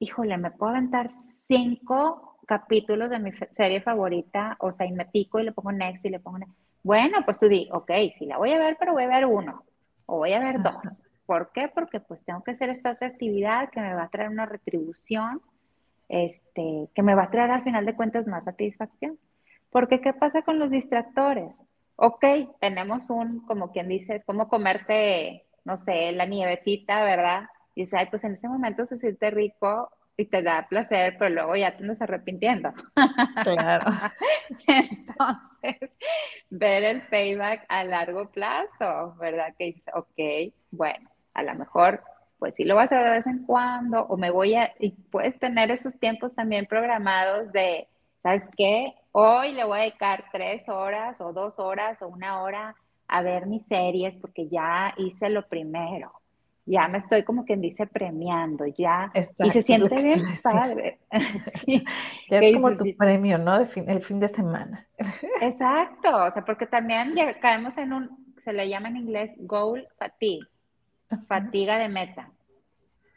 híjole, me puedo aventar cinco capítulos de mi serie favorita, o sea, y me pico y le pongo next y le pongo next. Bueno, pues tú di, ok, sí la voy a ver, pero voy a ver uno, o voy a ver dos. ¿Por qué? Porque pues tengo que hacer esta otra actividad que me va a traer una retribución, este, que me va a traer al final de cuentas más satisfacción. Porque ¿qué pasa con los distractores? Ok, tenemos un, como quien dice, es como comerte, no sé, la nievecita, ¿verdad? Y dice, ay, pues en ese momento se siente rico y te da placer, pero luego ya te andas arrepintiendo.
Claro. <laughs>
Entonces, ver el payback a largo plazo, ¿verdad? Que dices, ok, bueno, a lo mejor, pues sí lo vas a hacer de vez en cuando, o me voy a, y puedes tener esos tiempos también programados de, ¿sabes qué? Hoy le voy a dedicar tres horas o dos horas o una hora a ver mis series porque ya hice lo primero ya me estoy como quien dice premiando, ya. y se siente bien padre. <laughs>
Ya es como tu premio, ¿no? el fin de semana.
Exacto, o sea, porque también ya caemos en un, se le llama en inglés goal fatigue, fatiga de meta,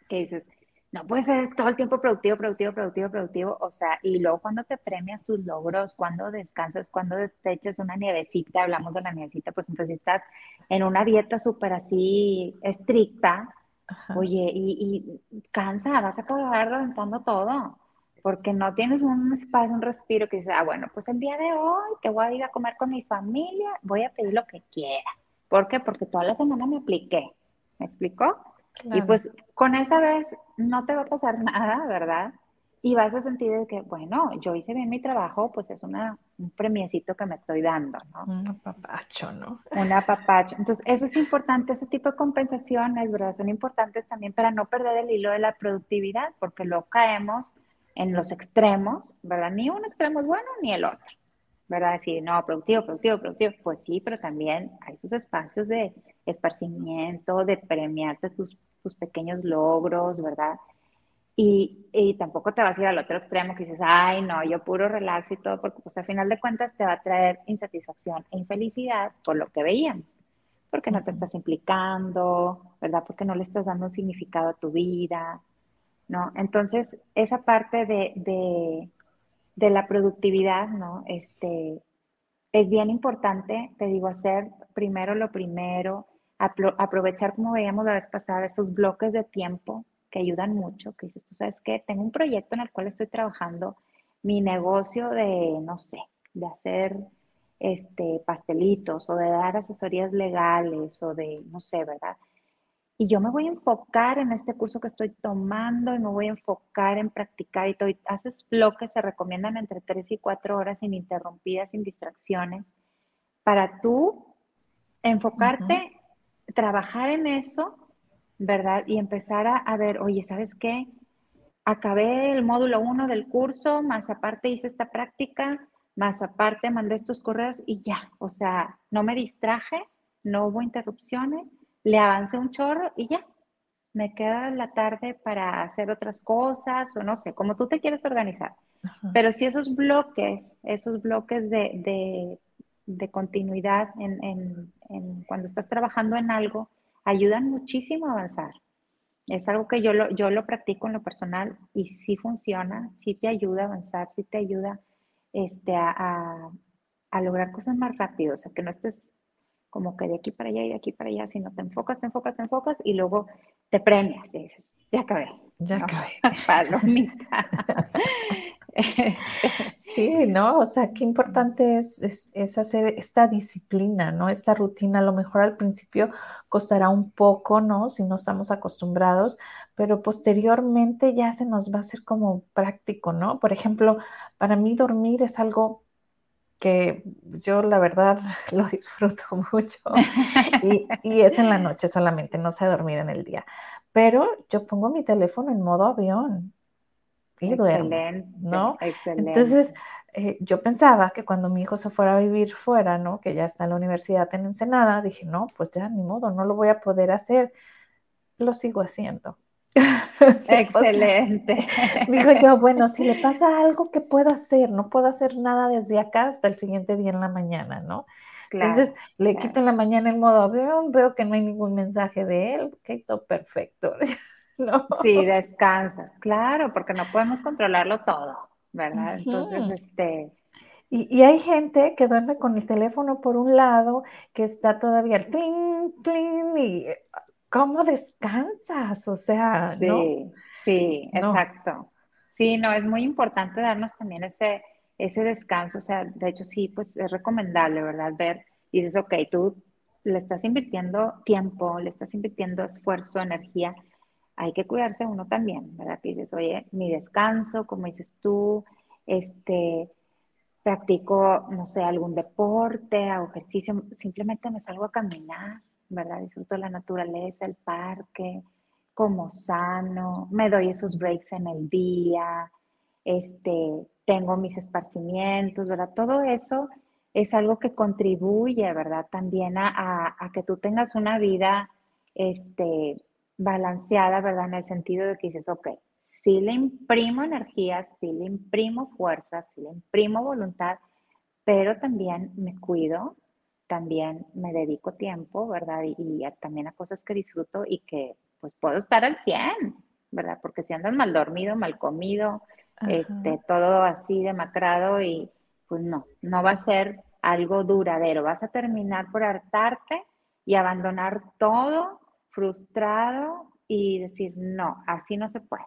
que dices, no puede ser todo el tiempo productivo, productivo, productivo, productivo. O sea, y luego cuando te premias tus logros, cuando descansas, cuando te echas una nievecita, hablamos de la nievecita, por ejemplo, si estás en una dieta súper así estricta, oye, y, cansa, vas a acabar reventando todo, porque no tienes un espacio, un respiro que dices, ah, bueno, pues el día de hoy que voy a ir a comer con mi familia, voy a pedir lo que quiera. ¿Por qué? Porque toda la semana me apliqué. ¿Me explicó? Y pues con esa vez no te va a pasar <laughs> nada, ¿verdad? Y vas a sentir que, bueno, yo hice bien mi trabajo, pues es una, un premiecito que me estoy dando, ¿no?
Un apapacho, ¿no?
Un apapacho. Entonces, eso es importante, ese tipo de compensaciones, ¿verdad? Son importantes también para no perder el hilo de la productividad, porque luego caemos en los extremos, ¿verdad? Ni un extremo es bueno ni el otro, ¿verdad? Decir, no, productivo, productivo, productivo. Pues sí, pero también hay sus espacios de esparcimiento, de premiarte tus, tus pequeños logros, ¿verdad? Y, y, tampoco te vas a ir al otro extremo que dices, ay, no, yo puro relax y todo, porque pues al final de cuentas te va a traer insatisfacción e infelicidad por lo que veíamos, porque no te estás implicando, ¿verdad? Porque no le estás dando significado a tu vida, ¿no? Entonces, esa parte de, de, de la productividad, ¿no? Este, es bien importante, te digo, hacer primero lo primero, aprovechar, como veíamos la vez pasada, esos bloques de tiempo que ayudan mucho, que dices, tú sabes qué, tengo un proyecto en el cual estoy trabajando, mi negocio de, no sé, de hacer este, pastelitos o de dar asesorías legales o de, no sé, ¿verdad? Y yo me voy a enfocar en este curso que estoy tomando y me voy a enfocar en practicar y todo. Y haces bloques, se recomiendan entre 3 y 4 horas ininterrumpidas, sin distracciones, para tú enfocarte, trabajar en eso, ¿verdad? Y empezar a, a, ver, oye, ¿sabes qué? Acabé el módulo 1 del curso, más aparte hice esta práctica, más aparte mandé estos correos y ya, o sea, no me distraje, no hubo interrupciones le avancé un chorro y ya, me queda la tarde para hacer otras cosas o no sé, como tú te quieres organizar. Pero si esos bloques, esos bloques de, continuidad en, cuando estás trabajando en algo, ayudan muchísimo a avanzar. Es algo que yo lo, yo lo practico en lo personal y sí funciona, sí te ayuda a avanzar, sí te ayuda este, a, a, a lograr cosas más rápido, o sea, que no estés como que de aquí para allá y de aquí para allá, sino te enfocas, te enfocas, te enfocas y luego te premias y dices, ya acabé.
Ya acabé. <laughs>
Palomita. <laughs>
sí, ¿no? O sea, qué importante es, es, hacer esta disciplina, ¿no? Esta rutina, a lo mejor al principio costará un poco, ¿no? Si no estamos acostumbrados, pero posteriormente ya se nos va a hacer como práctico, ¿no? Por ejemplo, para mí dormir es algo que yo la verdad <laughs> lo disfruto <laughs> mucho y, es en la noche solamente, no sé dormir en el día. Pero yo pongo mi teléfono en modo avión y duermo, ¿no? Entonces, eh, yo pensaba que cuando mi hijo se fuera a vivir fuera, ¿no? Que ya está en la universidad en Ensenada, dije, no, pues ya ni modo, no lo voy a poder hacer. Lo sigo haciendo. <laughs>
Excelente.
Digo yo, bueno, si le pasa algo, ¿qué puedo hacer? No puedo hacer nada desde acá hasta el siguiente día en la mañana, ¿no? Entonces le quito en la mañana el modo avión, veo que no hay ningún mensaje de él, ok, todo perfecto. <laughs>
¿No? Sí, descansas, claro, porque no podemos controlarlo todo, ¿verdad? Entonces, este...
Y, y, hay gente que duerme con el teléfono por un lado, que está todavía el cling, cling, y ¿cómo descansas? O sea,
sí, ¿no? Sí, exacto. Sí, no, es muy importante darnos también ese, ese descanso. O sea, de hecho, sí, pues es recomendable, ¿verdad? Ver, dices, ok, tú le estás invirtiendo tiempo, le estás invirtiendo esfuerzo, energía. Hay que cuidarse uno también, ¿verdad? Que dices, oye, mi descanso, como dices tú, este, practico, no sé, algún deporte, hago ejercicio, simplemente me salgo a caminar, ¿verdad? Disfruto la naturaleza, el parque, como sano, me doy esos breaks en el día, este, tengo mis esparcimientos, ¿verdad? Todo eso es algo que contribuye, ¿verdad? También a, que tú tengas una vida este, balanceada, ¿verdad? En el sentido de que dices, ok, sí le imprimo energía, sí le imprimo fuerza, sí le imprimo voluntad, pero también me cuido, también me dedico tiempo, ¿verdad? Y, también a cosas que disfruto y que pues puedo estar al 100, ¿verdad? Porque si andas mal dormido, mal comido, este, todo así demacrado y pues no, no va a ser algo duradero. Vas a terminar por hartarte y abandonar todo frustrado y decir, no, así no se puede.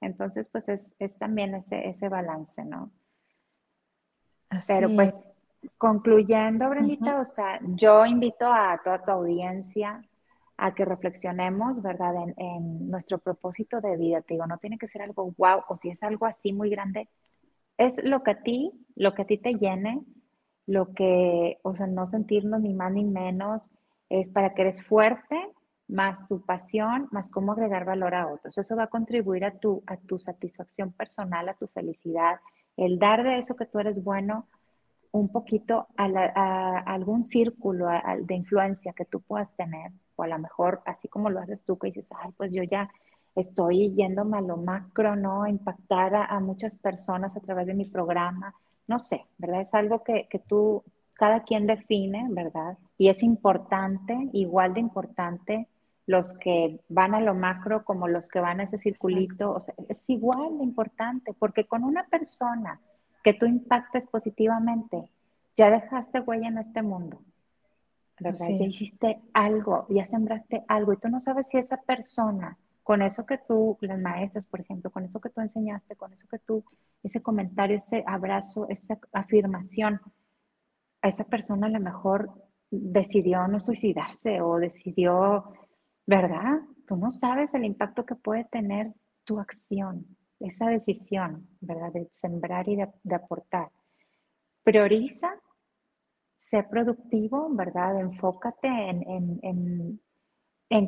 Entonces, pues es, también ese, ese balance, ¿no? Pero pues Concluyendo, Brendita, o sea, yo invito a toda tu audiencia a que reflexionemos, ¿verdad?, en, nuestro propósito de vida. Te digo, no tiene que ser algo wow, o si es algo así muy grande, es lo que a ti, lo que a ti te llene, lo que, o sea, no sentirnos ni más ni menos, es para que eres fuerte, más tu pasión, más cómo agregar valor a otros. Eso va a contribuir a tu, a tu satisfacción personal, a tu felicidad, el dar de eso que tú eres bueno un poquito a, algún círculo de influencia que tú puedas tener, o a lo mejor así como lo haces tú, que dices, ay, pues yo ya estoy yéndome a lo macro, ¿no? Impactar a, muchas personas a través de mi programa, no sé, ¿verdad? Es algo que, que tú, cada quien define, ¿verdad? Y es importante, igual de importante, los que van a lo macro como los que van a ese circulito, o sea, es igual de importante, porque con una persona que tú impactes positivamente, ya dejaste huella en este mundo, ¿verdad? Ya hiciste algo, ya sembraste algo, y tú no sabes si esa persona, con eso que tú, las maestras, por ejemplo, con eso que tú enseñaste, con eso que tú, ese comentario, ese abrazo, esa afirmación, a esa persona a lo mejor decidió no suicidarse o decidió ¿verdad? Tú no sabes el impacto que puede tener tu acción, esa decisión, ¿verdad? De sembrar y de, aportar. Prioriza, sé productivo, ¿verdad? Enfócate en,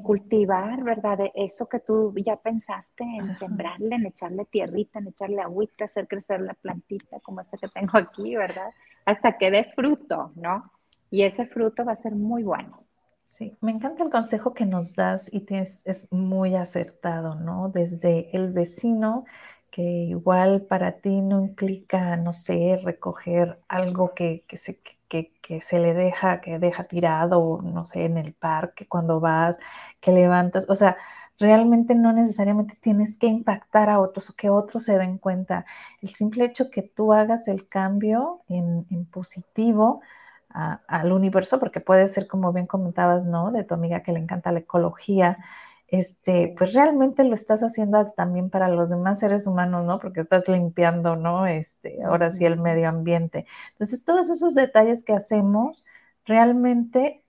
cultivar, ¿verdad? De eso que tú ya pensaste, en sembrarle, en echarle tierrita, en echarle agüita, hacer crecer la plantita como esta que tengo aquí, ¿verdad? Hasta que dé fruto, ¿no? Y ese fruto va a ser muy bueno.
Sí, me encanta el consejo que nos das y tienes, es muy acertado, ¿no? Desde el vecino, que igual para ti no implica, no sé, recoger algo que, se, que, se le deja, que deja tirado, no sé, en el parque cuando vas, que levantas, o sea, realmente no necesariamente tienes que impactar a otros o que otros se den cuenta. El simple hecho que tú hagas el cambio en, en positivo, al universo, porque puede ser, como bien comentabas, ¿no? De tu amiga que le encanta la ecología, este, pues realmente lo estás haciendo también para los demás seres humanos, ¿no? Porque estás limpiando, ¿no? Este, ahora sí, el medio ambiente. Entonces, todos esos detalles que hacemos realmente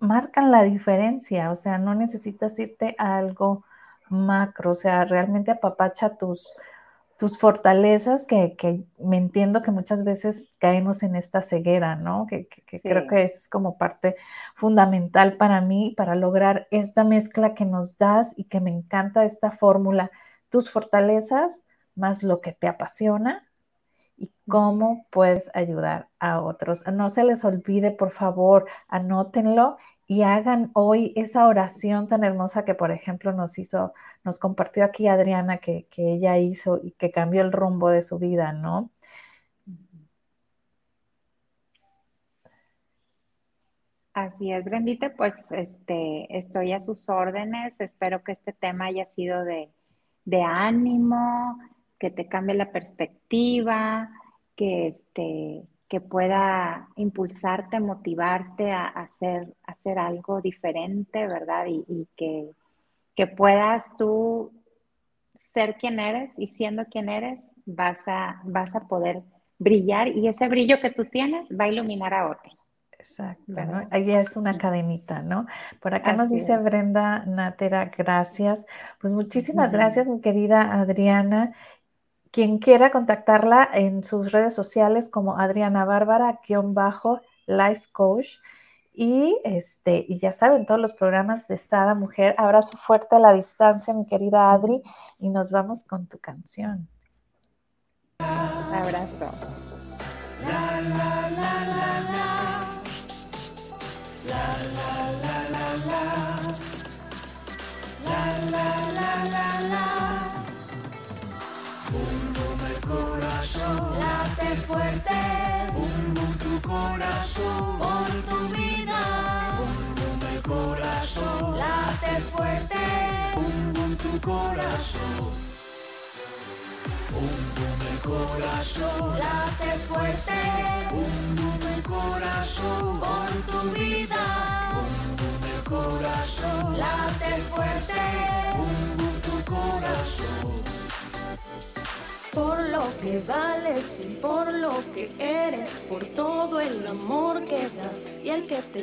marcan la diferencia, o sea, no necesitas irte a algo macro, o sea, realmente apapacha tus, tus fortalezas que, me entiendo que muchas veces caemos en esta ceguera, ¿no? Que, creo que es como parte fundamental para mí, para lograr esta mezcla que nos das y que me encanta esta fórmula, tus fortalezas más lo que te apasiona y cómo puedes ayudar a otros. No se les olvide, por favor, anótenlo y hagan hoy esa oración tan hermosa que, por ejemplo, nos hizo, nos compartió aquí Adriana, que, ella hizo y que cambió el rumbo de su vida, ¿no?
Así es, Brendita, pues este, estoy a sus órdenes. Espero que este tema haya sido de, de ánimo, que te cambie la perspectiva, que este, que pueda impulsarte, motivarte a, hacer, hacer algo diferente, ¿verdad? Y, que, que, puedas tú ser quien eres y siendo quien eres, vas a, vas a poder brillar y ese brillo que tú tienes va a iluminar a otros.
Exacto, ¿no? Ahí es una cadenita, ¿no? Por acá nos dice Brenda Natera, gracias. Pues muchísimas gracias, mi querida Adriana. Quien quiera contactarla en sus redes sociales como Adriana Bárbara, bajo, life coach. Y, este, y ya saben, todos los programas de Sada Mujer. Abrazo fuerte a la distancia, mi querida Adri, y nos vamos con tu canción.
Abrazo. La, la, la, corazón late fuerte. Bum bum tu corazón por tu vida. Bum el corazón late fuerte. Bum tu corazón. Bum el corazón late fuerte. Bum el corazón por tu vida. Bum el corazón late fuerte. Bum tu corazón
por lo que vales y por lo que eres, por todo el amor que das y el que te